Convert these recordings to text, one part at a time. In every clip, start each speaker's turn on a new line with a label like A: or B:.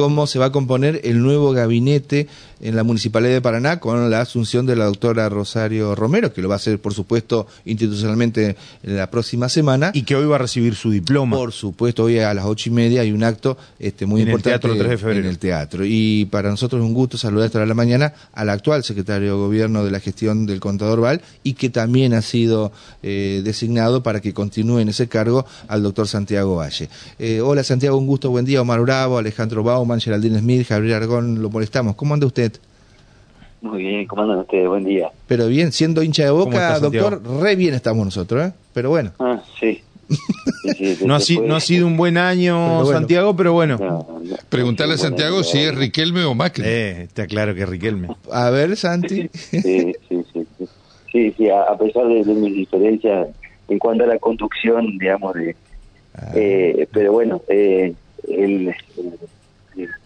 A: cómo se va a componer el nuevo gabinete en la Municipalidad de Paraná con la asunción de la doctora Rosario Romero, que lo va a hacer, por supuesto, institucionalmente en la próxima semana.
B: Y que hoy va a recibir su diploma.
A: Por supuesto, hoy a las ocho y media hay un acto este, muy
B: En el
A: importante
B: Teatro 3 de febrero.
A: en el teatro. Y para nosotros es un gusto saludar esta hora de la mañana al actual secretario de Gobierno de la gestión del contador Val y que también ha sido eh, designado para que continúe en ese cargo al doctor Santiago Valle. Eh, hola Santiago, un gusto, buen día. Omar Bravo, Alejandro Bauman, Geraldine Smith, Gabriel Argón, lo molestamos. ¿Cómo anda usted?
C: Muy bien, ¿cómo andan ustedes? Buen día.
A: Pero bien, siendo hincha de
B: ¿Cómo
A: boca,
B: Santiago?
A: doctor, re bien estamos nosotros, ¿eh? Pero bueno.
C: Ah, sí. Sí, sí,
B: No ha,
C: después-
B: si- no ha sido un buen año,
A: Pero bueno.
B: Santiago, pero bueno.
C: No, no,
D: Preguntarle a Santiago si es. Riquelme o Macri.
B: Eh, está claro que Riquelme.
A: A ver, Santi.
C: Sí, sí, sí. Sí, sí, sí, a, a pesar de, de mis diferencias en cuanto a la conducción, digamos, de...
A: Ah.
C: eh, pero bueno, eh, el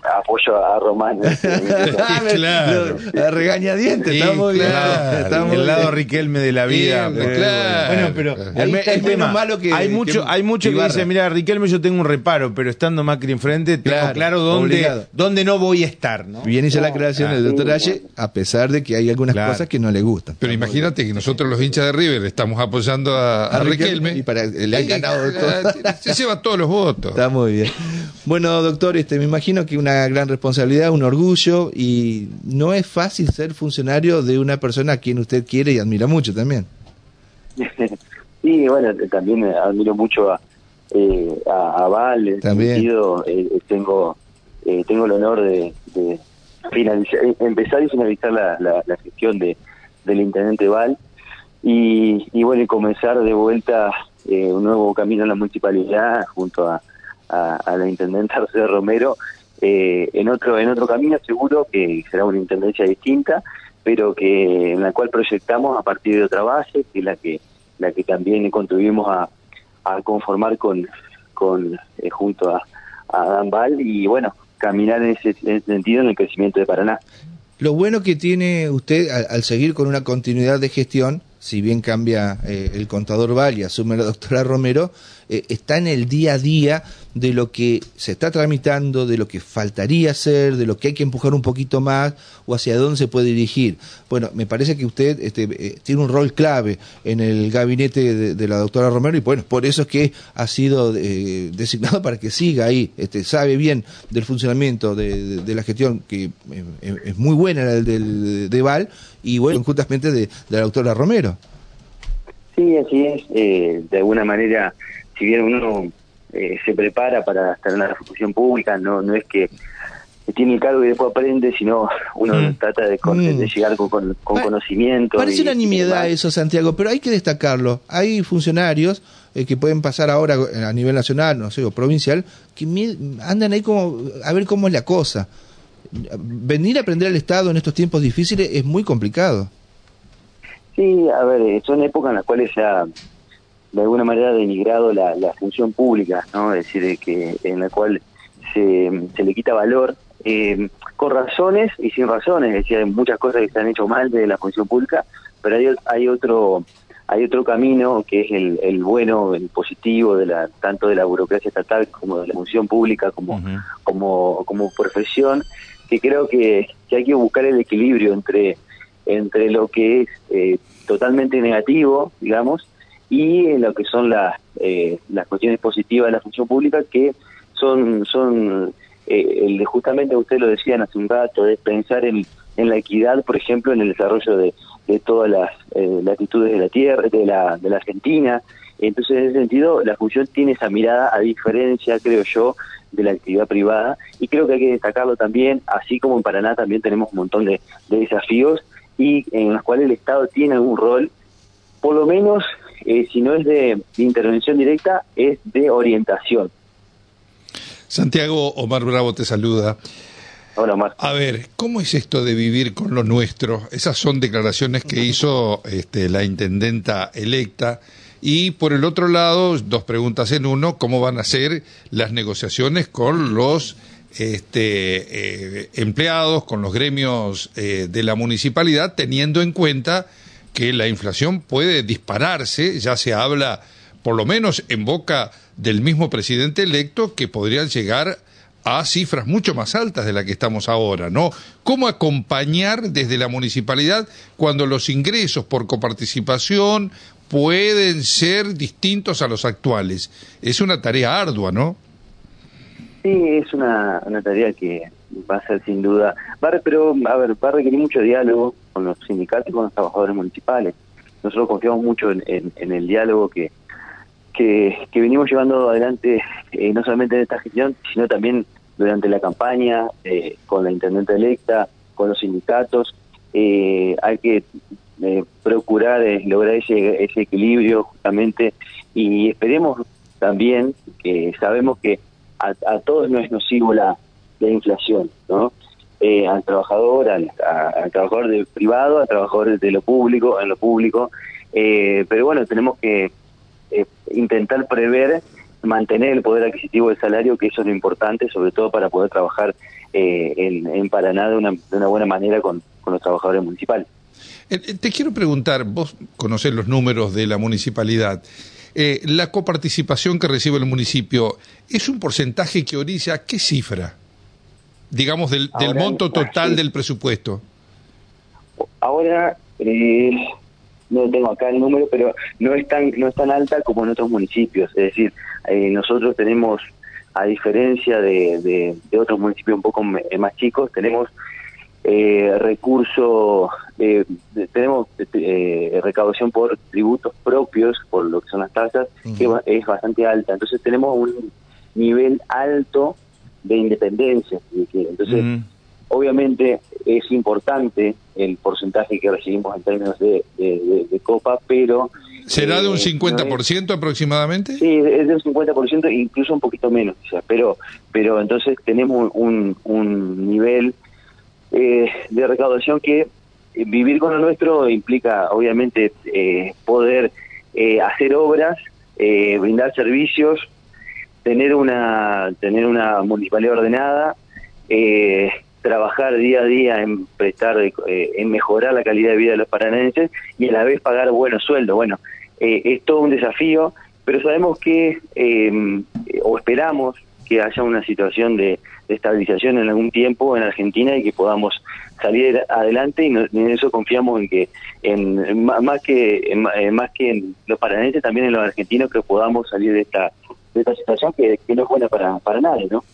C: apoyo a Román.
D: Claro.
A: A regañadientes,
D: Sí,
A: está muy bien.
D: claro.
A: está muy
B: el lado
A: bien.
B: Riquelme de la vida. Pero-
D: claro.
B: Bueno, pero el,
A: es menos malo que-
B: hay mucho,
A: que
B: hay mucho que dice, mira, Riquelme yo tengo un reparo, pero estando Macri enfrente tengo
A: Claro,
B: claro, dónde, dónde no voy a estar, ¿no?
A: Bien hizo la creación del doctor Aye, a pesar de que hay algunas
B: Claro.
A: cosas que no le gustan.
D: Pero imagínate que nosotros los hinchas de River estamos apoyando a, a
A: A Riquelme,
D: Riquelme.
A: y para- le han ganado todo.
D: Se lleva todos los votos.
A: Está muy bien. Bueno, doctor, este, me imagino que una gran responsabilidad, un orgullo, y no es fácil ser funcionario de una persona a quien usted quiere y admira mucho también.
C: Sí, bueno, también eh, admiro mucho a, eh, a, a Val, en
A: También.
C: sentido, eh, eh, tengo eh, tengo el honor de, de finalizar, eh, empezar y finalizar la, la, la gestión de del intendente Val y, y bueno, y comenzar de vuelta eh, un nuevo camino en la municipalidad junto a, a, a la intendenta José Romero eh, en otro en otro camino seguro que será una intendencia distinta pero que en la cual proyectamos a partir de otra base que es la que la que también contribuimos a, a conformar con con eh, junto a, a Dan Val y bueno caminar en ese, en ese sentido en el crecimiento de Paraná.
A: Lo bueno que tiene usted al, al seguir con una continuidad de gestión, si bien cambia eh, el contador Val y asume la doctora Romero, eh, está en el día a día de lo que se está tramitando, de lo que faltaría hacer, de lo que hay que empujar un poquito más o hacia dónde se puede dirigir. Bueno, me parece que usted este, eh, tiene un rol clave en el gabinete de, de la doctora Romero y bueno, por eso es que ha sido eh, designado para que siga ahí, este, sabe bien del funcionamiento de, la gestión que eh, es muy buena la del de Val y bueno, justamente de, de la doctora Romero.
C: Sí, así es. Eh, de alguna manera, si bien uno eh, se prepara para estar en la función pública, no no es que tiene el cargo y después aprende, sino uno
B: Mm.
C: trata de, con-
A: Mm.
C: de llegar con, con, con
A: Pa-
C: conocimiento.
A: Parece
C: y-
A: una nimiedad eso, Santiago, pero hay que destacarlo. Hay funcionarios eh, que pueden pasar ahora a nivel nacional, no sé, o provincial, que andan ahí como a ver cómo es la cosa. Venir a aprender al Estado en estos tiempos difíciles es muy complicado.
C: Sí, a ver, eh, son épocas en las cuales ha de alguna manera denigrado la, la función pública, ¿no? Es decir, de que en la cual se, se le quita valor eh, con razones y sin razones, es decir, hay muchas cosas que se han hecho mal de la función pública, pero hay, hay otro hay otro camino que es el, el bueno, el positivo de la tanto de la burocracia estatal como de la función pública como como, como profesión, que creo que, que hay que buscar el equilibrio entre, entre lo que es eh, totalmente negativo, digamos, y en lo que son las, eh, las cuestiones positivas de la función pública, que son, son eh, justamente usted lo decían hace un rato, de pensar en, en la equidad, por ejemplo, en el desarrollo de, de todas las eh, latitudes de la tierra, de la, de la Argentina. Entonces, en ese sentido, la función tiene esa mirada, a diferencia, creo yo, de la actividad privada, y creo que hay que destacarlo también, así como en Paraná también tenemos un montón de, de desafíos y en los cuales el Estado tiene algún rol, por lo menos, eh, si no es de, de intervención directa, es de orientación.
D: Santiago Omar Bravo te saluda.
C: Hola, Omar.
D: A ver, ¿cómo es esto de vivir con lo nuestro? Esas son declaraciones que hizo este, la intendenta electa. Y por el otro lado, dos preguntas en uno, ¿cómo van a ser las negociaciones con los este, eh, empleados, con los gremios eh, de la municipalidad, teniendo en cuenta que la inflación puede dispararse? Ya se habla, por lo menos en boca del mismo presidente electo, que podrían llegar a cifras mucho más altas de la que estamos ahora, ¿no? ¿Cómo acompañar desde la municipalidad cuando los ingresos por coparticipación pueden ser distintos a los actuales? Es una tarea ardua, ¿no?
C: Sí, es una, una tarea que va a ser sin duda, va, pero a ver, va a requerir mucho diálogo con los sindicatos y con los trabajadores municipales. Nosotros confiamos mucho en, el diálogo que, que, que, venimos llevando adelante, eh, no solamente en esta gestión, sino también durante la campaña, eh, con la intendente electa, con los sindicatos. Eh, hay que eh, procurar eh, lograr ese, ese equilibrio justamente y esperemos también que sabemos que a, todos no es nocivo la inflación, ¿no? Eh, al trabajador, al, al trabajador de privado, al trabajador de lo público, en lo público, eh, pero bueno, tenemos que eh, intentar prever, mantener el poder adquisitivo del salario, que eso es lo importante, sobre todo para poder trabajar en, en, Paraná de una, de una buena manera con, los trabajadores municipales.
D: Te quiero preguntar, vos conocés los números de la municipalidad. Eh, la coparticipación que recibe el municipio, ¿es un porcentaje que orilla qué cifra? Digamos, del, del monto total del presupuesto.
C: Ahora, eh, no tengo acá el número, pero no es tan, no es tan alta como en otros municipios. Es decir, eh, nosotros tenemos, a diferencia de, de, otros municipios un poco más chicos, tenemos eh, recursos, eh, tenemos eh, recaudación por tributos propios, por lo que son las tasas, que es bastante alta. Entonces tenemos un nivel alto de independencia. Entonces, obviamente es importante el porcentaje que recibimos en términos de, de, copa, pero...
D: ¿Será de un 50% eh, aproximadamente?
C: Sí, es de un 50%, incluso un poquito menos, quizás, pero, pero entonces tenemos un, un nivel eh, de recaudación que eh, vivir con lo nuestro implica obviamente eh, poder hacer obras, brindar servicios, tener una tener una municipalidad ordenada, trabajar día a día en prestar, en mejorar la calidad de vida de los paranenses y a la vez pagar buenos sueldos. Bueno, es todo un desafío, pero sabemos que, o esperamos que haya una situación de, estabilización en algún tiempo en Argentina y que podamos salir adelante y, en eso confiamos en que en, más que en, más que en los paranenses también en los argentinos que podamos salir de esta de esta situación que, no es buena para, para nadie, ¿no?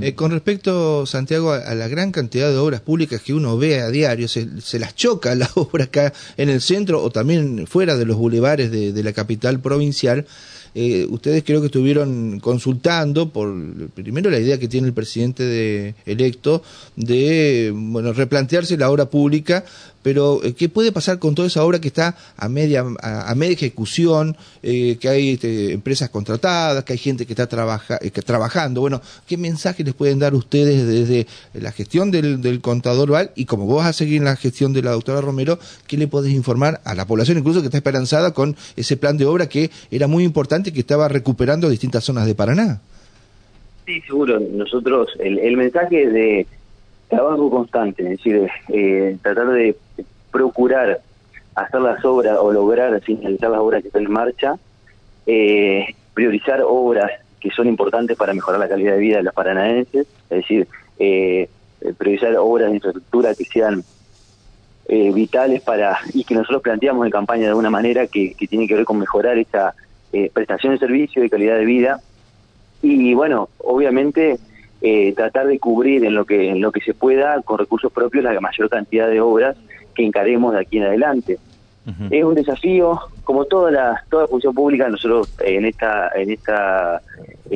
A: Eh, con respecto, Santiago, a, la gran cantidad de obras públicas que uno ve a diario, se, se las choca la obra acá en el centro o también fuera de los bulevares de, de la capital provincial. Eh, ustedes creo que estuvieron consultando por primero la idea que tiene el presidente de, electo de bueno replantearse la obra pública pero eh, ¿qué puede pasar con toda esa obra que está a media, a, media ejecución, eh, que hay este, empresas contratadas, que hay gente que está trabaja, eh, trabajando? Bueno, ¿qué mensaje les pueden dar ustedes desde la gestión del, del contador Val y como vos vas a seguir en la gestión de la doctora Romero, qué le podés informar a la población incluso que está esperanzada con ese plan de obra que era muy importante y que estaba recuperando distintas zonas de Paraná?
C: Sí, seguro. Nosotros, el, el mensaje de trabajo constante, es decir, eh, tratar de procurar hacer las obras o lograr finalizar las obras que están en marcha, eh, priorizar obras que son importantes para mejorar la calidad de vida de los paranaenses, es decir, eh, priorizar obras de infraestructura que sean vitales para y que nosotros planteamos en campaña de alguna manera que, que tiene que ver con mejorar esta prestación de servicio y calidad de vida. Y bueno, obviamente eh, tratar de cubrir en lo que en lo que se pueda con recursos propios la mayor cantidad de obras que encaremos de aquí en adelante. Es un desafío, como toda la toda función pública, nosotros en esta en esta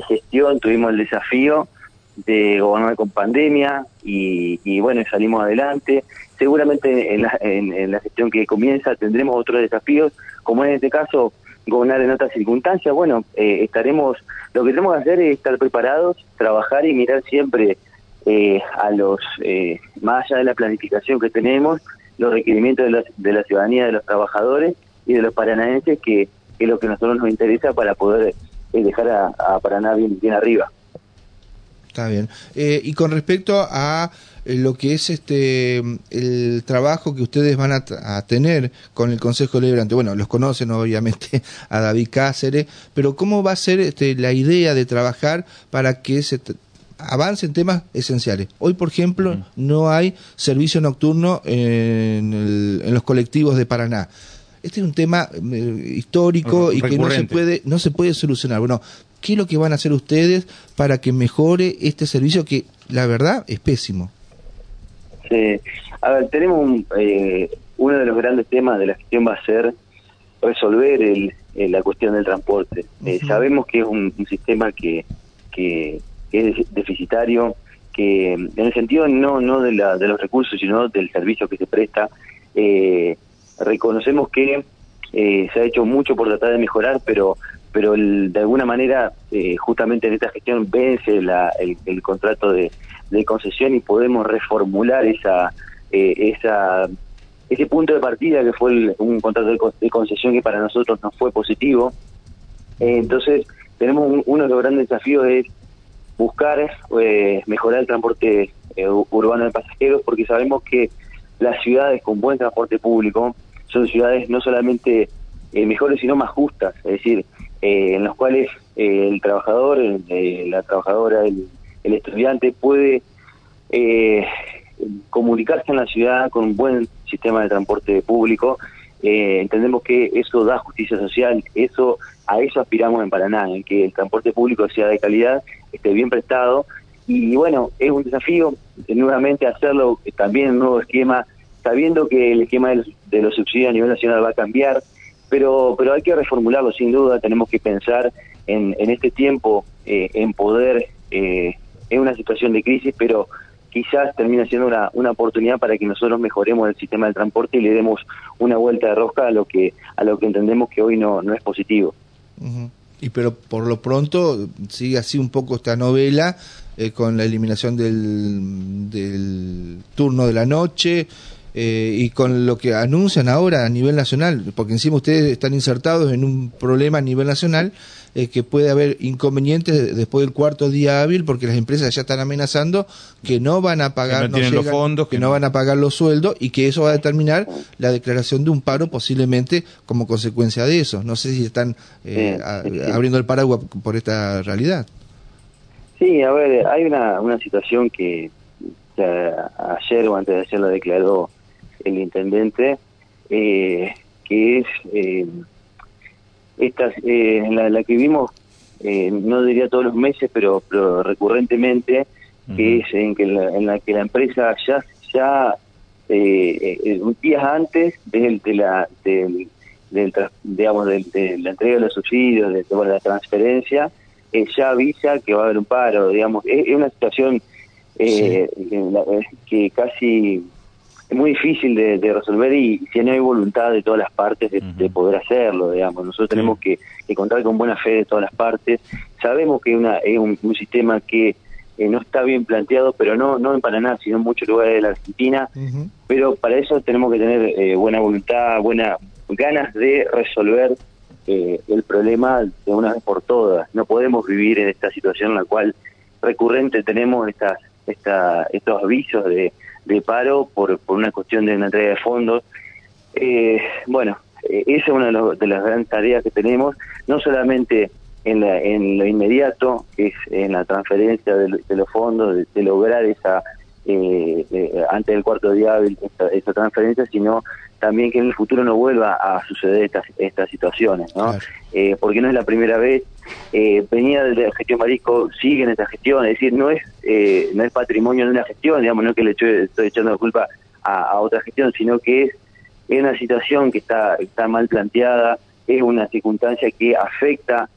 C: gestión tuvimos el desafío de gobernar con pandemia y, y bueno, salimos adelante. Seguramente en la, en la gestión que comienza tendremos otros desafíos, como en este caso gobernar en otras circunstancias, bueno, eh, estaremos, lo que tenemos que hacer es estar preparados, trabajar y mirar siempre eh, a los, eh, más allá de la planificación que tenemos, los requerimientos de la, de la ciudadanía, de los trabajadores y de los paranaenses, que, es lo que a nosotros nos interesa para poder dejar a, a Paraná bien arriba.
A: Está bien. Eh, y con respecto a lo que es este el trabajo que ustedes van a, tener con el Consejo Deliberante, bueno, los conocen obviamente a David Cáceres, pero ¿cómo va a ser este, la idea de trabajar para que se avance en temas esenciales. Hoy, por ejemplo, no hay servicio nocturno en, los colectivos de Paraná. Este es un tema eh, histórico y que no se puede no se puede solucionar. Bueno, ¿qué es lo que van a hacer ustedes para que mejore este servicio que la verdad es pésimo?
C: Sí. A ver, tenemos eh, uno de los grandes temas de la gestión va a ser resolver el, la cuestión del transporte. Eh, sabemos que es un, sistema que, que, es deficitario, que en el sentido no no de, la, de los recursos, sino del servicio que se presta. Eh, reconocemos que eh, se ha hecho mucho por tratar de mejorar, pero pero de alguna manera, eh, justamente en esta gestión vence la, el, contrato de, concesión y podemos reformular esa esa ese punto de partida que fue un contrato de, concesión que para nosotros no fue positivo. Eh, entonces, tenemos uno de los grandes desafíos es buscar eh, mejorar el transporte eh, urbano de pasajeros porque sabemos que las ciudades con buen transporte público son ciudades no solamente mejores sino más justas, es decir, en las cuales el trabajador, la trabajadora, el, el estudiante puede comunicarse en la ciudad con un buen sistema de transporte público. Eh, entendemos que eso da justicia social, eso a eso aspiramos en Paraná, en que el transporte público sea de calidad, esté bien prestado y bueno, es un desafío nuevamente hacerlo también en un nuevo esquema, sabiendo que el esquema de los subsidios a nivel nacional va a cambiar, pero pero hay que reformularlo sin duda, tenemos que pensar en, en este tiempo eh, en poder, eh, en una situación de crisis, pero quizás termine siendo una, una oportunidad para que nosotros mejoremos el sistema de transporte y le demos una vuelta de rosca a lo que a lo que entendemos que hoy no, no es positivo.
A: Y pero por lo pronto sigue así un poco esta novela eh, con la eliminación del, del turno de la noche, eh, y con lo que anuncian ahora a nivel nacional, porque encima ustedes están insertados en un problema a nivel nacional, eh, que puede haber inconvenientes después del cuarto día hábil, porque las empresas ya están amenazando que no van a pagar,
B: que no, los fondos,
A: que, no van a pagar los sueldos y que eso va a determinar la declaración de un paro posiblemente como consecuencia de eso. No sé si están eh, abriendo el paraguas por esta realidad.
C: Sí, a ver, hay una, una situación que ayer o antes de ayer lo declaró el intendente, eh, que es eh, esta, eh, la, que vimos, eh, no diría todos los meses, pero, pero recurrentemente, que es en, que en la que la empresa ya, ya un días antes de, de la del, digamos de, la entrega de los subsidios, de, la transferencia, ya avisa que va a haber un paro, digamos, es, una situación que casi muy difícil de, resolver y si no hay voluntad de todas las partes de, poder hacerlo, digamos. Nosotros tenemos que, contar con buena fe de todas las partes. Sabemos que una, es un, sistema que eh, no está bien planteado, pero no, no en Paraná, sino en muchos lugares de la Argentina. Pero para eso tenemos que tener eh, buena voluntad, buenas ganas de resolver eh, el problema de una vez por todas. No podemos vivir en esta situación en la cual recurrente tenemos estas, esta, estos avisos de de paro por, por una cuestión de una entrega de fondos. Eh, bueno, eh, esa es una de, las grandes tareas que tenemos, no solamente en, la, en lo inmediato, que es en la transferencia de, los fondos, de, lograr esa, eh, antes del cuarto día esta, esta transferencia, sino también que en el futuro no vuelva a suceder estas, estas situaciones, ¿no? Eh, porque no es la primera vez. Eh, venía de la gestión Marisco, sigue en esta gestión, es decir, no es eh, no es patrimonio de una gestión, digamos, no es que le estoy echando la culpa a, otra gestión, sino que es, es una situación que está, está mal planteada, es una circunstancia que afecta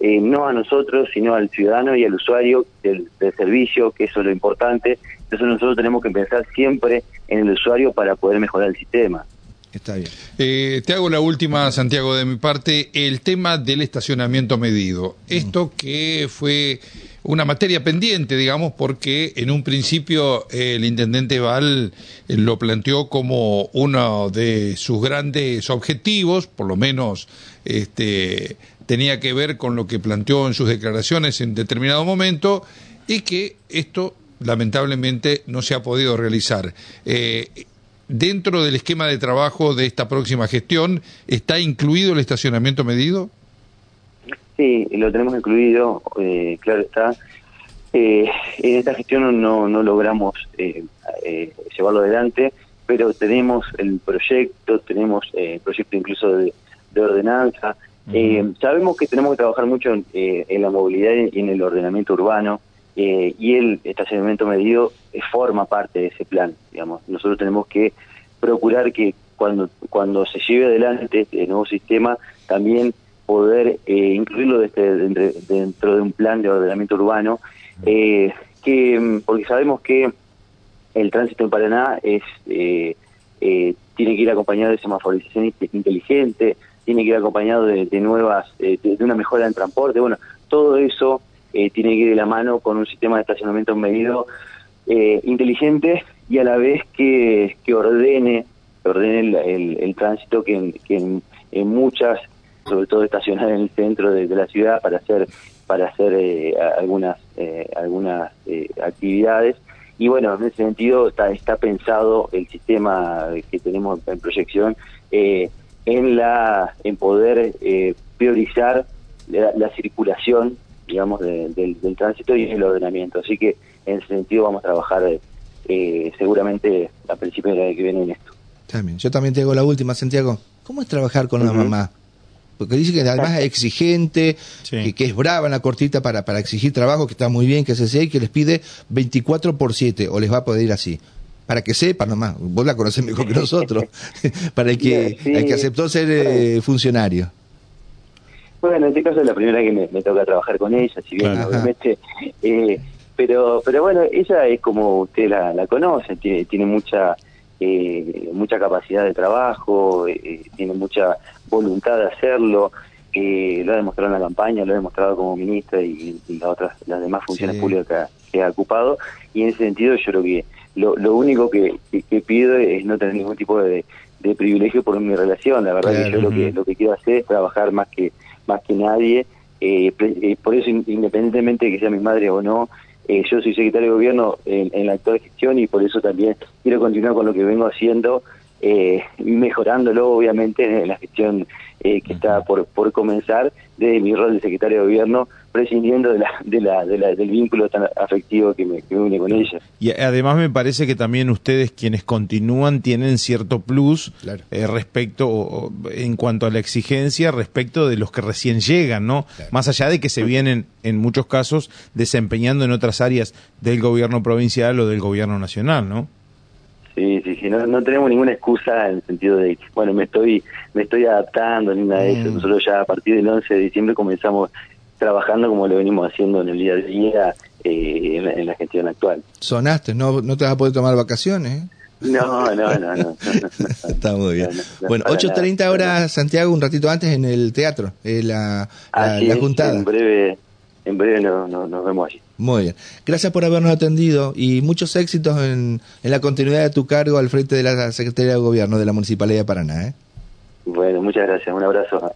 C: eh, no a nosotros, sino al ciudadano y al usuario del, del, servicio, que eso es lo importante. Entonces nosotros tenemos que pensar siempre en el usuario para poder mejorar el sistema.
D: Está bien. Eh, te hago la última, Santiago, de mi parte, el tema del estacionamiento medido. Esto que fue una materia pendiente, digamos, porque en un principio el intendente Val eh, lo planteó como uno de sus grandes objetivos, por lo menos este, tenía que ver con lo que planteó en sus declaraciones en determinado momento, y que esto lamentablemente no se ha podido realizar. Eh, dentro del esquema de trabajo de esta próxima gestión, ¿está incluido el estacionamiento medido?
C: Sí, lo tenemos incluido, eh, claro está. Eh, en esta gestión no, no logramos eh, eh, llevarlo adelante, pero tenemos el proyecto, tenemos el proyecto incluso de, ordenanza. sabemos que tenemos que trabajar mucho en, en, la movilidad y en el ordenamiento urbano, y el estacionamiento medido forma parte de ese plan. Digamos, nosotros tenemos que procurar que cuando cuando se lleve adelante este nuevo sistema también poder incluirlo este, dentro de un plan de ordenamiento urbano eh, que mm, porque sabemos que el tránsito en Paraná es eh, eh, tiene que ir acompañado de semaforización inteligente, tiene que ir acompañado de, nuevas, de, una mejora en transporte, bueno, todo eso tiene que ir de la mano con un sistema de estacionamiento medido inteligente y a la vez que, que ordene, ordene el, tránsito que, en, en, muchas, sobre todo estacionar en el centro de la ciudad para hacer para hacer eh, algunas eh, algunas eh, actividades. Y bueno en ese sentido está está pensado el sistema que tenemos en proyección en la en poder priorizar la, circulación digamos del, del, tránsito y el ordenamiento. Así que en ese sentido vamos a trabajar seguramente a principios del año que viene en esto.
A: También. Yo también te hago la última Santiago. Cómo es trabajar con una mamá porque dice que además es exigente, que, es brava en la cortita para, para exigir trabajo, que está muy bien, que se sea y que les pide 24 por 7, o les va a poder ir así. Para que sepan nomás, vos la conocés mejor que nosotros, para el que, el que aceptó ser eh, funcionario.
C: Bueno, en este caso es la primera que me, toca trabajar con ella, si bien obviamente... Eh, pero pero bueno, ella es como usted la, la conoce, tiene, tiene mucha eh, mucha capacidad de trabajo, eh, tiene mucha voluntad de hacerlo, eh, lo ha demostrado en la campaña, lo ha demostrado como ministra y, las otras las demás funciones públicas que ha, ocupado y en ese sentido yo creo que lo, lo único que, pido es no tener ningún tipo de, privilegio por mi relación, la verdad que yo lo que lo que quiero hacer es trabajar más que más que nadie, eh, por eso independientemente de que sea mi madre o no, eh, yo soy secretario de gobierno en, la actual gestión y por eso también quiero continuar con lo que vengo haciendo, eh, mejorándolo obviamente en la gestión eh, que está por, por comenzar de mi rol de secretario de gobierno, prescindiendo de la, de la, del vínculo tan afectivo que me, une con ella.
B: Y además me parece que también ustedes quienes continúan tienen cierto plus eh, respecto, en cuanto a la exigencia, respecto de los que recién llegan, ¿no? Más allá de que se vienen, en muchos casos, desempeñando en otras áreas del gobierno provincial o del gobierno nacional, ¿no?
C: Sí, sí, sí, no, no tenemos ninguna excusa en el sentido de, bueno, me estoy me estoy adaptando ni nada de eso. Mm. Nosotros ya a partir del 11 de diciembre comenzamos trabajando como lo venimos haciendo en el día a día eh, en, la, gestión actual.
A: Sonaste, no, no te vas a poder tomar vacaciones. ¿eh?
C: No, no, no, no,
A: Está muy bien. bueno, 8.30 horas, Santiago, un ratito antes en el teatro, eh, la, la, juntada.
C: En breve, en breve nos vemos allí.
A: Muy bien. Gracias por habernos atendido y muchos éxitos en, en, la continuidad de tu cargo al frente de la Secretaría de Gobierno de la Municipalidad de Paraná. ¿eh?
C: Bueno, muchas gracias. Un abrazo.